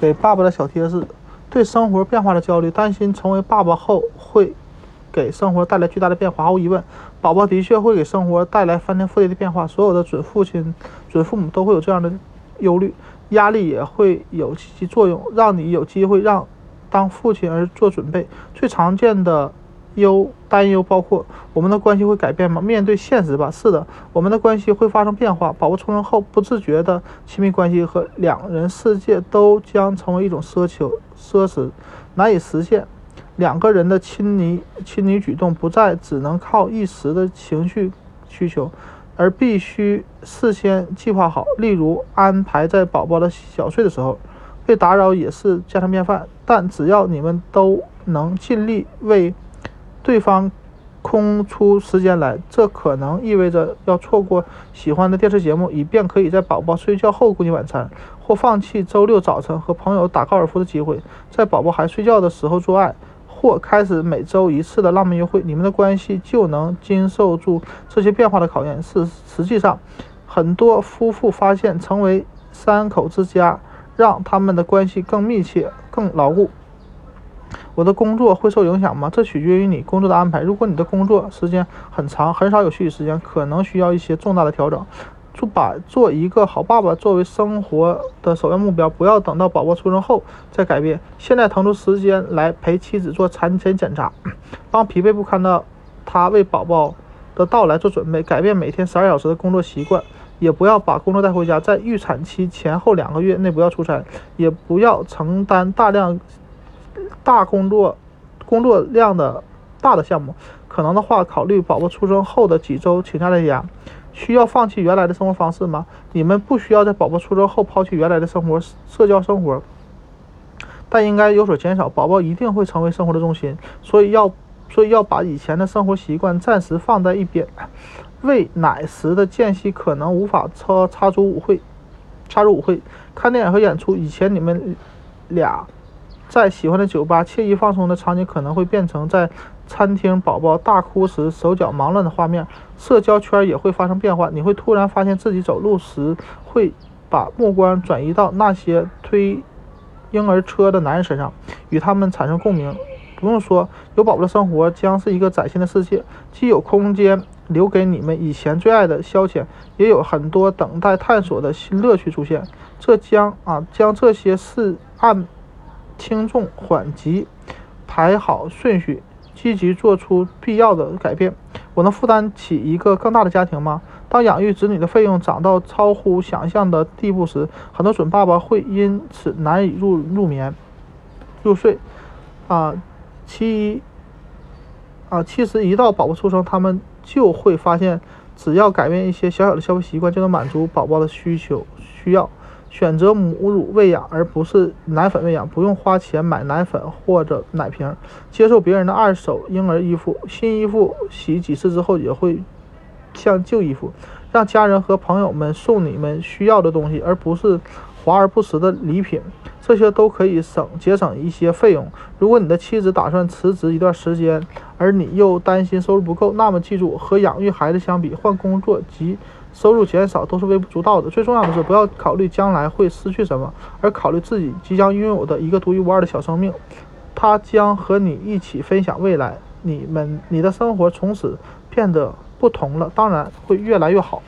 给爸爸的小贴士：对生活变化的焦虑，担心成为爸爸后会给生活带来巨大的变化。毫无疑问，宝宝的确会给生活带来翻天覆地的变化。所有的准父亲、准父母都会有这样的忧虑，压力也会有积极作用，让你有机会让当父亲而做准备。最常见的。忧担忧包括我们的关系会改变吗？面对现实吧，是的，我们的关系会发生变化。宝宝出生后，不自觉的亲密关系和两人世界都将成为一种奢求、奢侈、难以实现。两个人的亲昵亲昵举动不再只能靠一时的情绪需求，而必须事先计划好。例如，安排在宝宝的小睡的时候，被打扰也是家常便饭。但只要你们都能尽力为。对方空出时间来，这可能意味着要错过喜欢的电视节目，以便可以在宝宝睡觉后共进晚餐，或放弃周六早晨和朋友打高尔夫的机会，在宝宝还睡觉的时候做爱，或开始每周一次的浪漫约会。你们的关系就能经受住这些变化的考验。是实际上，很多夫妇发现，成为三口之家，让他们的关系更密切、更牢固。我的工作会受影响吗？这取决于你工作的安排。如果你的工作时间很长，很少有休息时间，可能需要一些重大的调整。就把做一个好爸爸作为生活的首要目标，不要等到宝宝出生后再改变。现在腾出时间来陪妻子做产前检查，帮疲惫不堪的他为宝宝的到来做准备，改变每天十二小时的工作习惯。也不要把工作带回家，在预产期前后两个月内不要出差，也不要承担大量。大工作，工作量的大的项目，可能的话，考虑宝宝出生后的几周请假在家。需要放弃原来的生活方式吗？你们不需要在宝宝出生后抛弃原来的生活、社交生活，但应该有所减少。宝宝一定会成为生活的重心，所以要，所以要把以前的生活习惯暂时放在一边。喂奶时的间隙可能无法插插足舞会，插入舞会、看电影和演出。以前你们俩。在喜欢的酒吧惬意放松的场景，可能会变成在餐厅宝宝大哭时手脚忙乱的画面。社交圈也会发生变化，你会突然发现自己走路时会把目光转移到那些推婴儿车的男人身上，与他们产生共鸣。不用说，有宝宝的生活将是一个崭新的世界，既有空间留给你们以前最爱的消遣，也有很多等待探索的新乐趣出现。这将啊，将这些事按。轻重缓急，排好顺序，积极做出必要的改变。我能负担起一个更大的家庭吗？当养育子女的费用涨到超乎想象的地步时，很多准爸爸会因此难以入入眠、入睡。啊，其一啊，其实一到宝宝出生，他们就会发现，只要改变一些小小的消费习惯，就能满足宝宝的需求需要。选择母乳喂养而不是奶粉喂养，不用花钱买奶粉或者奶瓶。接受别人的二手婴儿衣服，新衣服洗几次之后也会像旧衣服。让家人和朋友们送你们需要的东西，而不是华而不实的礼品。这些都可以省节省一些费用。如果你的妻子打算辞职一段时间，而你又担心收入不够，那么记住，和养育孩子相比，换工作及收入减少都是微不足道的。最重要的是，不要考虑将来会失去什么，而考虑自己即将拥有的一个独一无二的小生命。它将和你一起分享未来，你们你的生活从此变得不同了，当然会越来越好。